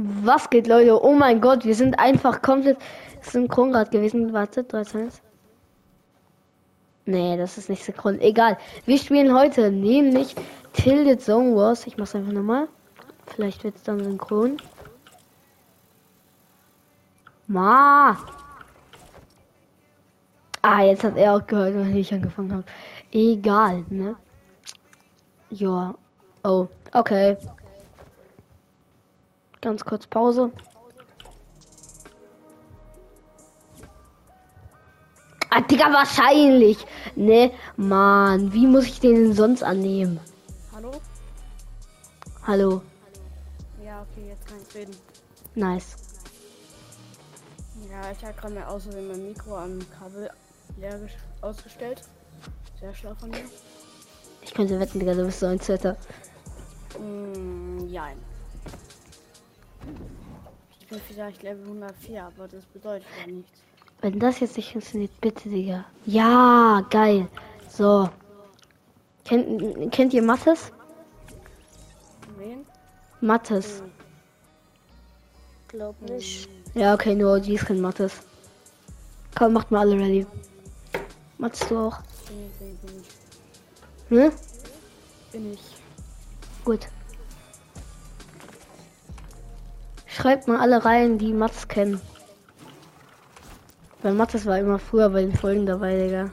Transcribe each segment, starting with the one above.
Was geht, Leute? Oh mein Gott, wir sind einfach komplett synchron gerade gewesen. Warte, 3, 2, 1. Nee, das ist nicht synchron. Egal. Wir spielen heute nämlich Tilted Zone Wars. Ich mach's einfach nochmal. Vielleicht wird's dann synchron. Ma! Ah, jetzt hat er auch gehört, wenn ich angefangen habe. Egal, ne? Ja. Oh, okay. Ganz kurz Pause. Ah, Digga, wahrscheinlich. Ne, Mann, wie muss ich den denn sonst annehmen? Hallo? Hallo. Ja, okay, jetzt kann ich reden. Nice. Ja, ich habe gerade mal außerdem mein Mikro am Kabel leer ausgestellt. Sehr schlau von mir. Ich könnte wetten, Digga, du bist so ein Zitter. Mm, ja. Ich bin vielleicht Level 104, aber das bedeutet ja nichts. Wenn das jetzt nicht funktioniert, bitte, Digga. Ja, geil. So. Kennt, kennt ihr Mattes? Wen? Mattes. Glaub nicht. Ja, okay, nur die kennen Mattes. Komm, macht mal alle ready. Mattes du auch. Ich, bin ich. Ne? Bin ich. Gut. Schreibt mal alle rein, die Mats kennen. Weil Mattes war immer früher bei den Folgen dabei, Digga.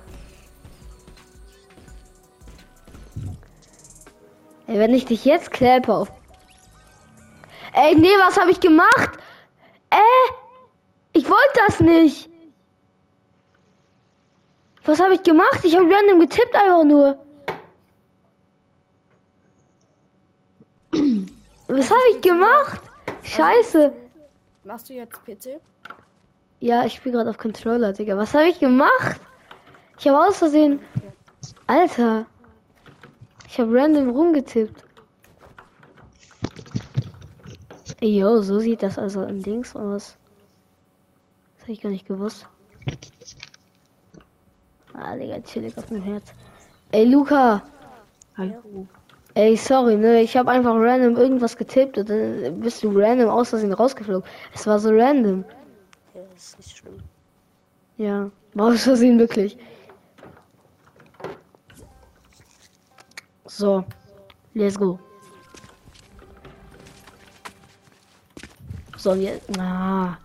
Ey, wenn ich dich jetzt kläpe auf. Ey, nee, was habe ich gemacht? Äh, ich wollte das nicht. Was habe ich gemacht? Ich habe random getippt einfach nur. Was habe ich gemacht? Scheiße. Machst du jetzt PC? Ja, ich spiele gerade auf Controller, Digga. Was habe ich gemacht? Ich habe aus Versehen. Alter. Ich habe random rumgetippt. Yo, so sieht das also im Dings aus. Das habe ich gar nicht gewusst. Ah, Digga, chillig auf dem Herz. Ey, Luca. Hallo. Ey, sorry, ne? Ich habe einfach random irgendwas getippt und dann bist du random aus Versehen rausgeflogen. Es war so random. Ja, das ist nicht schlimm. Ja, war aus Versehen wirklich. So, let's go. So, jetzt. Ah.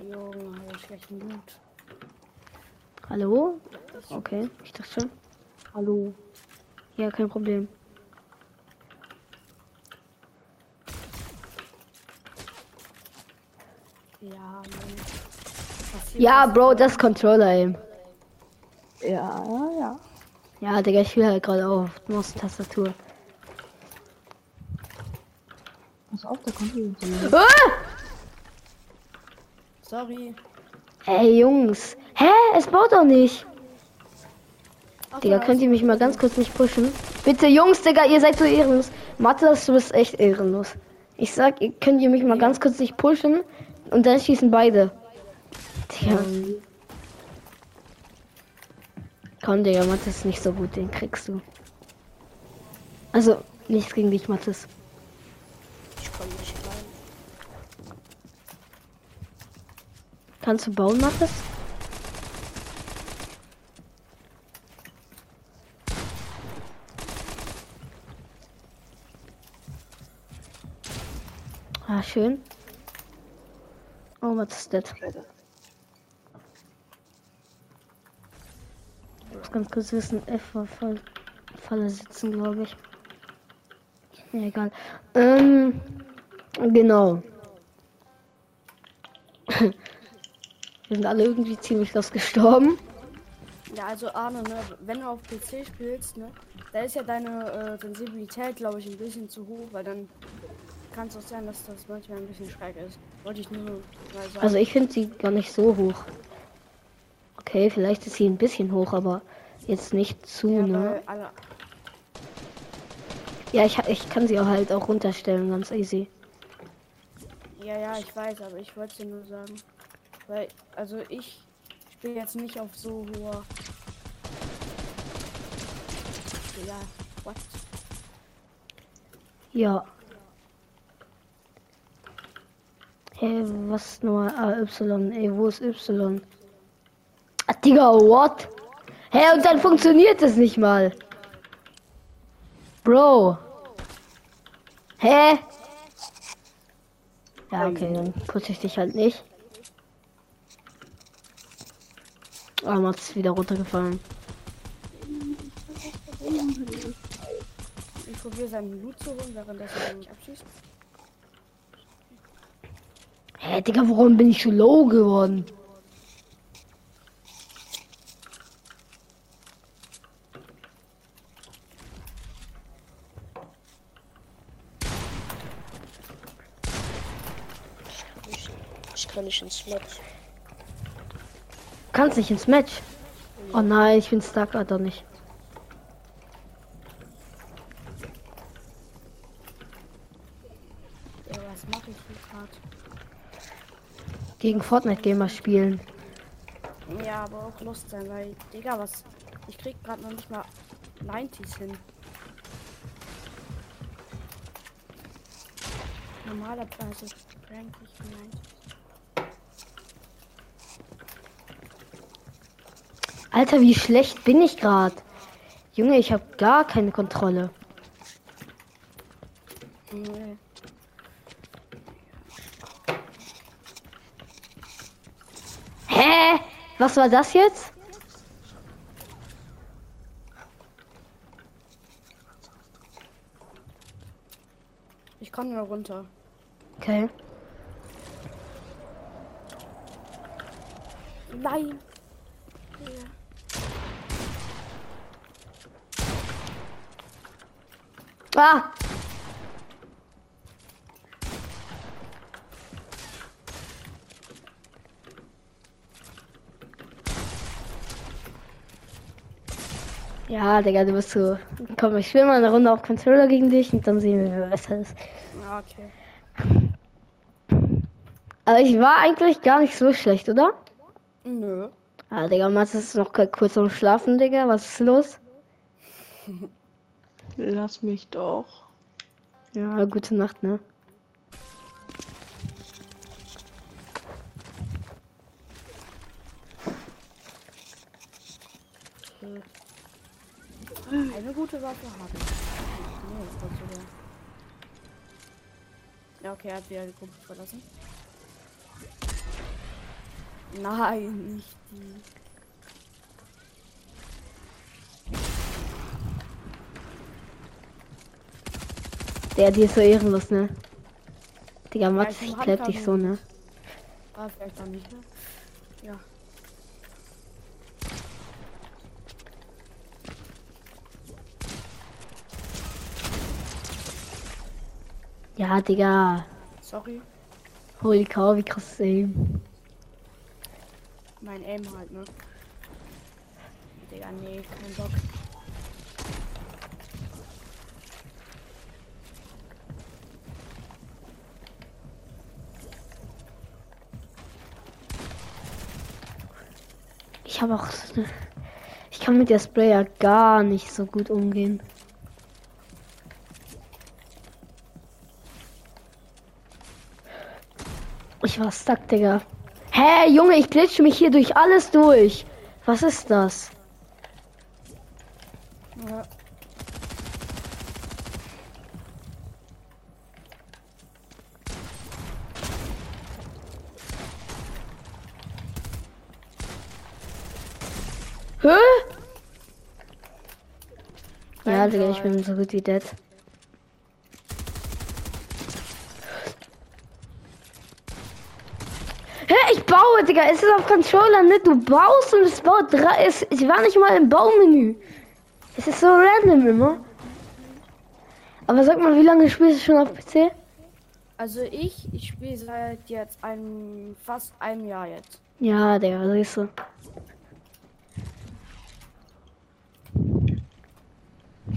Junge, hab ich schlechten Mut. Hallo? Okay, ich dachte schon. Hallo. Ja, kein Problem. Ja, Ja, Bro, das Controller aim. Ja, ja. Ja, Digga, ich will halt gerade auf Maustastatur. Pass auf, da kommt jemand. Ah! Sorry. Ey, Jungs. Hä? Es baut doch nicht. Ach, Digga, könnt ihr mich mal ganz kurz nicht pushen? Bitte, Jungs, Digga, ihr seid so ehrenlos. Matthias, du bist echt ehrenlos. Ich sag, ihr könnt ihr mich mal ganz kurz nicht pushen und dann schießen beide. Digga. Komm, Digga, Mathis ist nicht so gut, den kriegst du. Also, nichts gegen dich, Mathis. Ich komm nicht rein. Kannst du bauen, Mathis? Ah, schön. Oh, was ist das? Ich muss ganz kurz wissen, F war voll Falle sitzen, glaube ich. Ja, egal. Ähm, genau. Wir sind alle irgendwie ziemlich los gestorben. Ja, also Arne, ne, wenn du auf PC spielst, ne, da ist ja deine äh, Sensibilität, glaube ich, ein bisschen zu hoch, weil dann kann es auch sein, dass das manchmal ein bisschen schräg ist. Wollte ich nur mal sagen. Also ich finde sie gar nicht so hoch. Okay, vielleicht ist sie ein bisschen hoch, aber jetzt nicht zu, ja, ne? alle, Ja, ich, ich kann sie auch halt auch runterstellen, ganz easy. ja, ja, ich weiß, aber ich wollte nur sagen. Weil, also ich spiele jetzt nicht auf so hoher. Ja, what? Ja. Hä, was nur AY? Ey, wo ist Y? Ah, Digga, what? Hä, und dann funktioniert es nicht mal. Bro. Hä? Ja, okay, dann putze ich dich halt nicht. Ah, oh, ist wieder runtergefallen. Ich probiere seinen Loot zu holen, während er mich abschießt. Hey, Digga, warum bin ich so low geworden? Ich kann nicht ins Match. Kannst nicht ins Match? Oh nein, ich bin stuck, Alter, nicht. Ja, was mache ich hier gerade? Gegen Fortnite Gamer spielen. Ja, aber auch Lust sein, weil, Digga, was. Ich krieg gerade noch nicht mal 90s hin. Normaler Preis ist eigentlich 90. Alter, wie schlecht bin ich gerade? Junge, ich habe gar keine Kontrolle. Nee. Hä? Was war das jetzt? Ich komme nur runter. Okay. Nein. Ah! Ja, Digga, du bist so. Komm, ich spiele mal eine Runde auf Controller gegen dich und dann sehen wir, wer besser ist. Ja, okay. Aber ich war eigentlich gar nicht so schlecht, oder? Nö. Ah, Digga, Mats ist noch kurz am Schlafen, Digga. Was ist los? Lass mich doch. Ja, gute Nacht, ne? Eine gute Waffe habe ich. Nee, das war sogar. Ja, okay, er hat wieder die Gruppe verlassen. Nein, nicht die. Der, die ist so ehrenlos, ne? Digga, Mats, ich kleib dich so, ne? Ah, vielleicht auch nicht, ne? Ja. Ja, Digga. Sorry. Holy cow, wie krass ist Aim. Mein Aim halt, ne? Digga, nee, kein Bock. Ich habe auch. so eine- Ich kann mit der Sprayer gar nicht so gut umgehen. War stuck, Digga. Hä, Junge, ich glitsche mich hier durch alles durch. Was ist das? Ja. Hä? Ja, Digga, ich bin so gut wie dead. Hä, ich baue, Digga. Es ist auf Controller, ne? Du baust und es baut drei. Es, ich war nicht mal im Baumenü. Es ist so random immer. Aber sag mal, wie lange spielst du schon auf PC? Also ich, ich spiele seit jetzt ein fast einem Jahr jetzt. Ja, Digga, siehst du.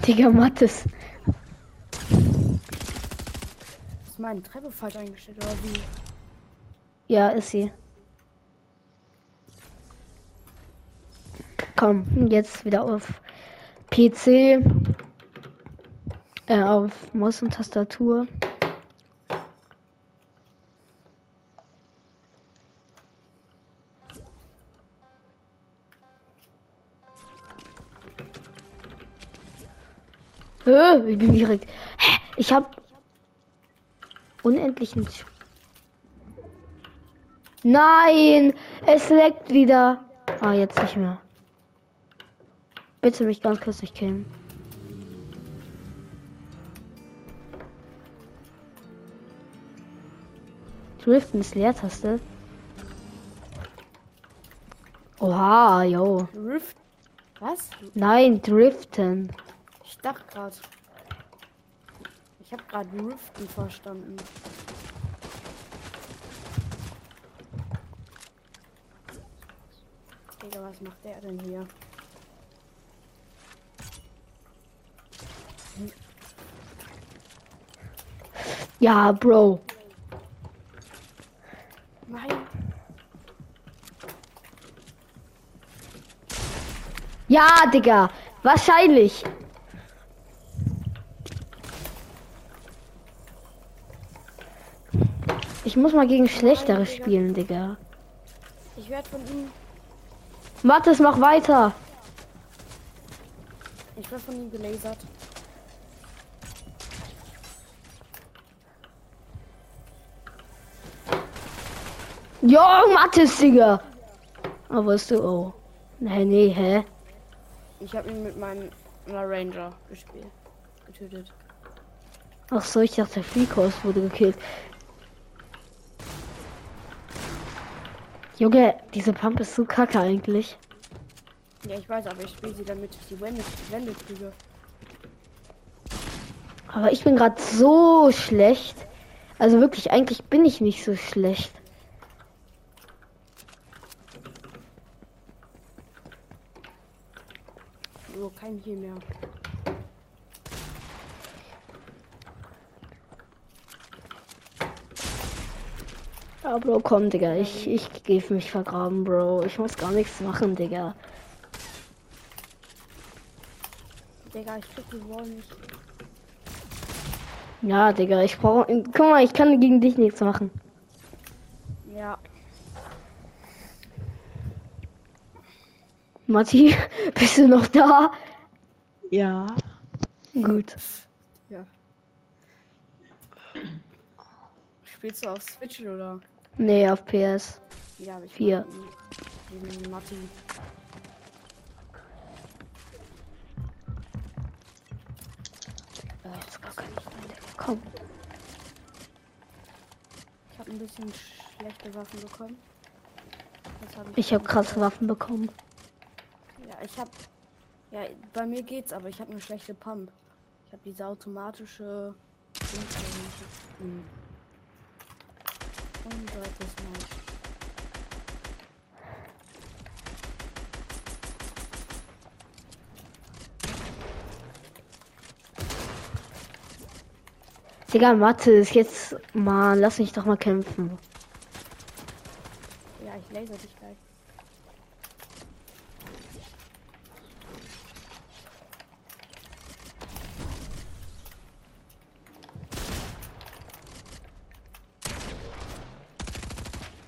Digga, Mattes. Ist meine Treppe falsch eingestellt oder wie? Ja, ist sie. Komm, jetzt wieder auf PC. Äh, auf Maus und Tastatur. Hä? Ich bin direkt. Hä? Ich hab unendlichen. Nein! Es leckt wieder. Ah, jetzt nicht mehr. Bitte mich ganz kurz nicht killen. Driften ist Leertaste. Oha, yo. Rift. Was? Nein, Driften. Ich dachte gerade. Ich habe gerade Riften verstanden. Digga, was macht der denn hier? Ja, Bro. Nein. Ja, Digga. Wahrscheinlich. Ich muss mal gegen Schlechtere spielen, Digga. Ich werde von ihm. Mathis, mach weiter. Ich werde von ihm gelasert. Jo, Mathis, Digga. Oh, wo ist du? Oh. Nee, nee, hä? Ich habe ihn mit meinem Ranger gespielt. Getötet. Ach so, ich dachte, der Freakos wurde gekillt. Junge, diese Pump ist so kacke eigentlich. Ja, ich weiß, aber ich spiele sie damit ich die Wände, Wände kriege. Aber ich bin gerade so schlecht. Also wirklich, eigentlich bin ich nicht so schlecht. So, kein hier mehr. Ja, Bro, komm, Digga. Ich, ich für mich vergraben, Bro. Ich muss gar nichts machen, Digga. Digga, ich krieg die Wall nicht. Ja, Digga, ich brauche. Guck mal, ich kann gegen dich nichts machen. Ja, Matti, bist du noch da? Ja. Gut. ja. Spielst du auf Switch oder? Nee, auf PS. Ja, aber ich Vier. Gegen Matti. Jetzt gar Digga. Komm. Ich habe ein bisschen schlechte Waffen bekommen. Hab Ich habe krasse Waffen bekommen. Ja, ich habe. Ja, bei mir geht's, aber ich habe eine schlechte Pump. Ich habe diese automatische. Und zweites Mal. Digga, Mathe ist jetzt. Mann, lass mich doch mal kämpfen. Ja, ich laser dich gleich.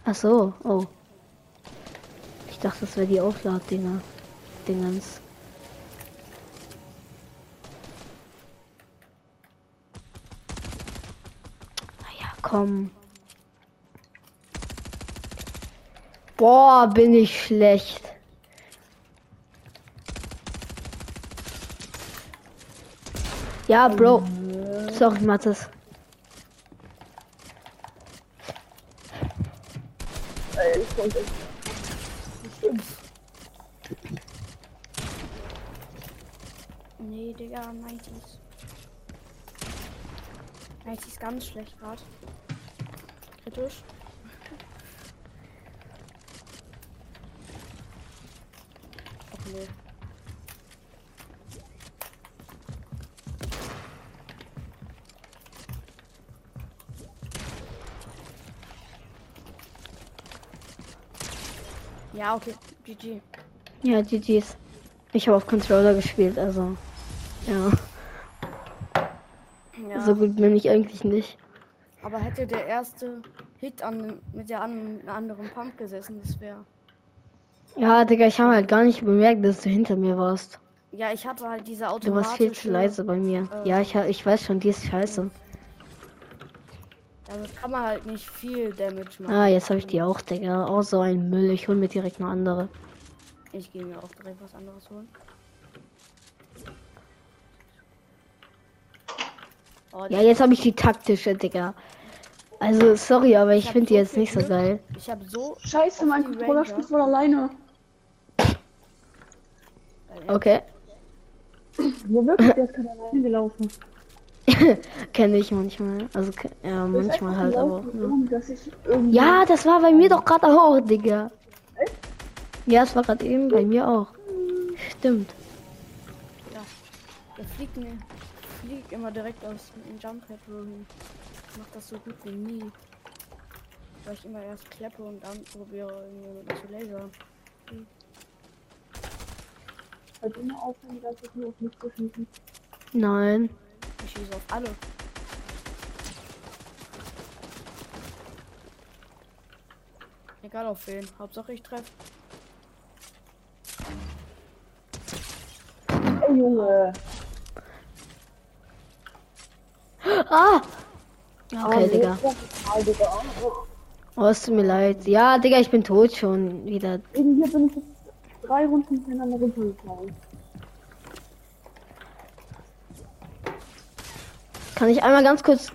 Ach so, oh. Ich dachte, das wäre die Aufladdinger. Dingens. Naja, komm. Boah, bin ich schlecht. Ja, Bro. Sorry, Mathis. Nee, Digga, 90s. 90s ganz schlecht gerade. Kritisch. Ach nee. Ja, okay. GG. Ja, GG's. Ich habe auf Controller gespielt, also. Ja. Ja, So gut bin ich eigentlich nicht. aber hätte der erste Hit an, mit der an, anderen Pump gesessen, das wäre. Ja, Digga, ich habe halt gar nicht bemerkt, dass du hinter mir warst. Ja, ich hatte halt diese Du automatische... warst viel zu leise bei mir. äh, Ja, ich, ich weiß schon, die ist scheiße. Damit kann man halt nicht viel Damage machen. Ah, jetzt habe ich die auch, Digga. Auch so ein Müll. Ich hol mir direkt eine andere. Ich gehe mir auch direkt was anderes holen. Oh, Ja, jetzt habe ich die taktische, Digga. Also, sorry, aber ich hab finde die so jetzt viel nicht so Glück. geil. Ich habe so. Scheiße, mein die Controller spielt wohl alleine. Okay. Wo wirklich? Der ist gerade alleine gelaufen. Kenne ich manchmal. Also, ja, manchmal halt, aber. gelaufen, Ja. Ja, das war bei mir doch gerade auch, Digga. Ja, es war gerade eben bei mir auch. Stimmt. Der fliegt, ne, fliegt immer direkt aus dem Jump Pad wohin. Ich mach das so gut wie nie. Weil ich immer erst kleppe und dann probiere irgendwie mit zu lasern. Halt immer aufhören, dass ich nur auf mich zu schießen. Nein. Ich schieße auf alle. Egal auf wen. Hauptsache ich treffe. Ey, Junge. Ah! Okay, Digga. Ah, Digga. Oh, es tut mir leid. Ja, Digga, ich bin tot schon wieder. Hier bin ich jetzt drei Runden hintereinander runtergefallen. Kann ich einmal ganz kurz.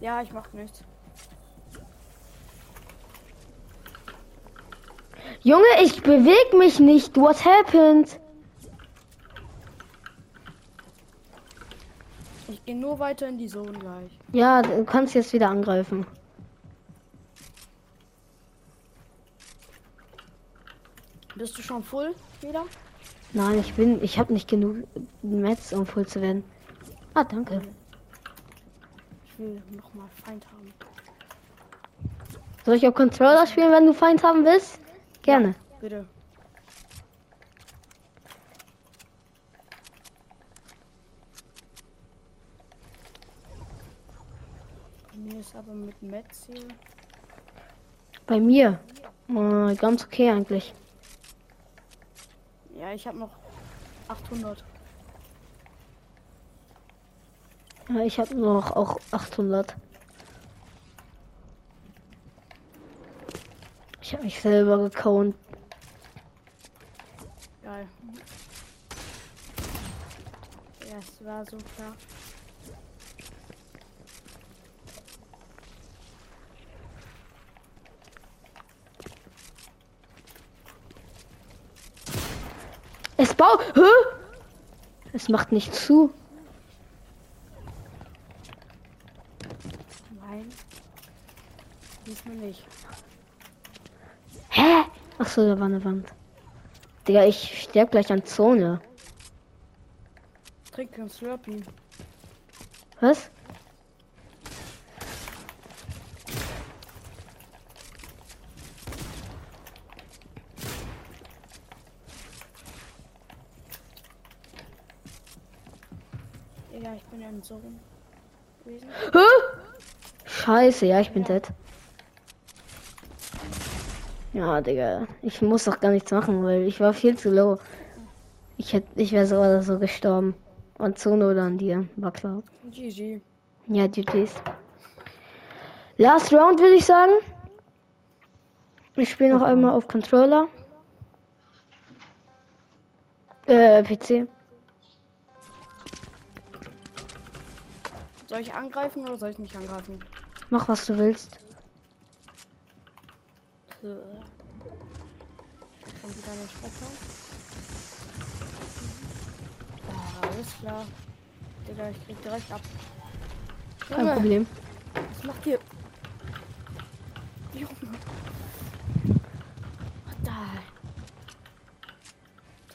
Ja, ich mach nichts. Junge, ich bewege mich nicht. What happened? Ich gehe nur weiter in die Zone gleich. Ja, du kannst jetzt wieder angreifen. Bist du schon full wieder? Nein, ich bin. Ich habe nicht genug Metz, um voll zu werden. Ah, danke. Ich will noch mal Feind haben. Soll ich auch Controller spielen, wenn du Feind haben willst? Gerne. Bitte. Bei Mir ist aber mit Metz hier. Bei mir. Äh, ganz okay eigentlich. Ja, ich habe noch 800. Ja, ich habe noch auch 800. Ich habe mich selber gekaunt. Geil. Ja, es war so klar. Es baut. Hä? Es macht nicht zu. Nein. Diesmal nicht. Hä? Ach so, da war eine Wand. Digga, ich sterb gleich an Zone. Trick und Slurpee. Was? Ja, ich bin ja in Zone gewesen. Scheiße, ja, ich bin dead. Ja, Digga. Ich muss doch gar nichts machen, weil ich war viel zu low. Ich hätte, ich wäre so oder so gestorben. An Zone oder an dir, war klar. GG. Ja, GG's. Last Round würde ich sagen. Ich spiele noch einmal auf Controller. Äh, PC. Soll ich angreifen oder soll ich nicht angreifen? Mach was du willst. Kommt wieder eine Specker. Ah, alles klar. Digga, ich krieg direkt ab. Kein Junge, Problem. Was macht ihr? Junge. Da?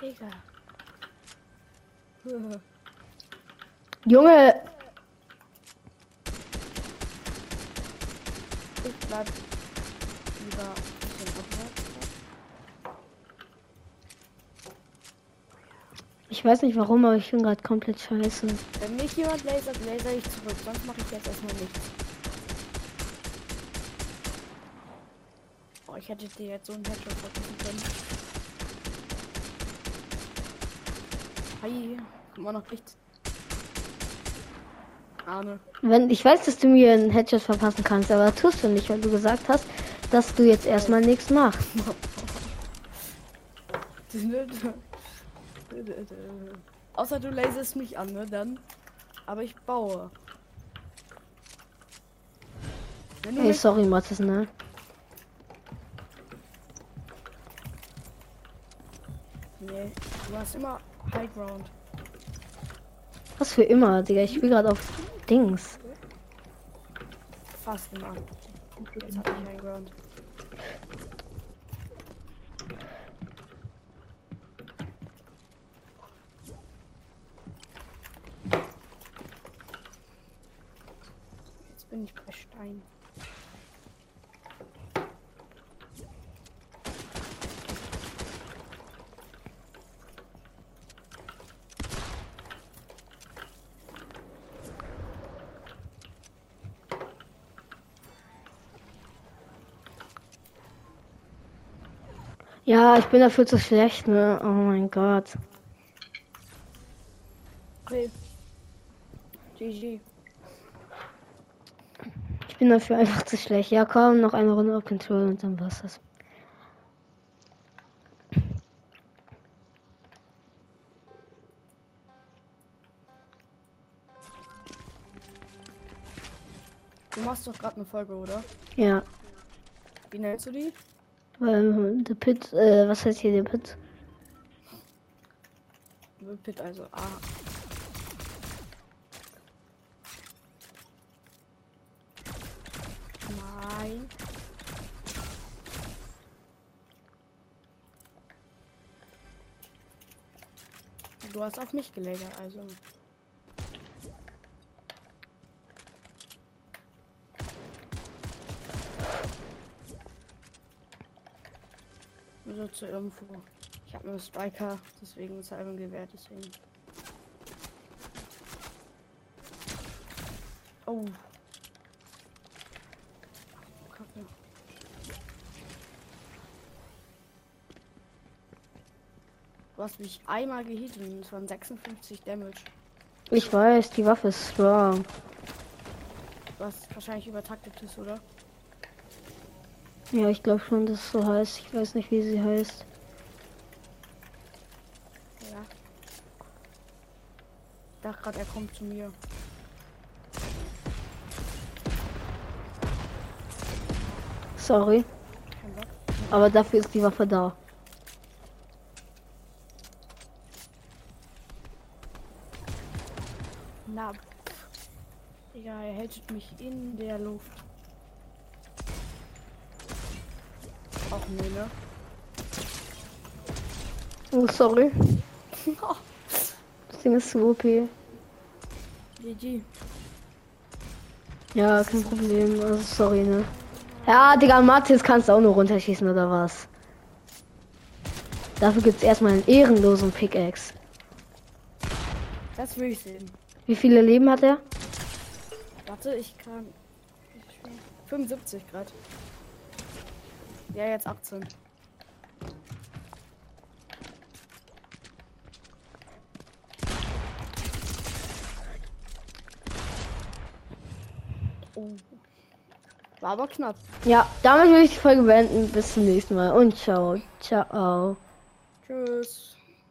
Digga. Junge, Ich bleib lieber ein bisschen abwärts. Ich weiß nicht warum, aber ich bin gerade komplett scheiße. Wenn mich jemand lasert, laser ich zurück. Sonst mache ich jetzt erstmal nichts. Oh, ich hätte dir jetzt so einen Headshot verpassen können. Hi, immer noch nichts. Arne. Wenn, ich weiß, dass du mir einen Headshot verpassen kannst, aber tust du nicht, weil du gesagt hast, dass du jetzt erstmal nichts machst. Außer du laserst mich an, ne? Dann. Aber ich baue. Wenn du Ey, mich sorry, Mathis, ne? Nee, du hast immer High Ground. Was für immer, Digga. Ich spiel gerade auf Dings. Fast immer. Jetzt hab ich High Ground. Jetzt bin ich bei Stein. Ja, ich bin dafür zu schlecht, ne? Oh mein Gott. Okay. GG. Ich bin dafür einfach zu schlecht. Ja, komm, noch eine Runde auf Control und dann war's das. Du machst doch gerade eine Folge, oder? Ja. Wie nennst du die? Ähm, The Pit, äh, was heißt hier der Pit? Pit, also A. Nein. Du hast auf mich gelegt, also. So zur Info. Ich habe nur Striker, deswegen ist er gewährt, deswegen. Oh. Kacke. Du hast mich einmal gehittet und es waren 56 Damage. Ich weiß, die Waffe ist strong. Was wahrscheinlich übertaktet ist, oder? Ja, ich glaube schon, dass es so heißt. Ich weiß nicht, wie sie heißt. Ja. Ich dachte gerade, er kommt zu mir. Sorry, aber dafür ist die Waffe da. Na. Digga, er hält mich in der Luft. Nee, ne? Oh, sorry. Das Ding ist zu OP. GG. Ja, kein Problem. Also, sorry, ne? Ja, Digga, Mathis kannst du auch nur runterschießen, oder was? Dafür gibt's erstmal einen ehrenlosen Pickaxe. Das will ich sehen. Wie viele Leben hat er? Warte, ich kann. 75 Grad. Ja, jetzt 18. Oh. War aber knapp. Ja, damit will ich die Folge beenden. Bis zum nächsten Mal und ciao. Ciao. Tschüss.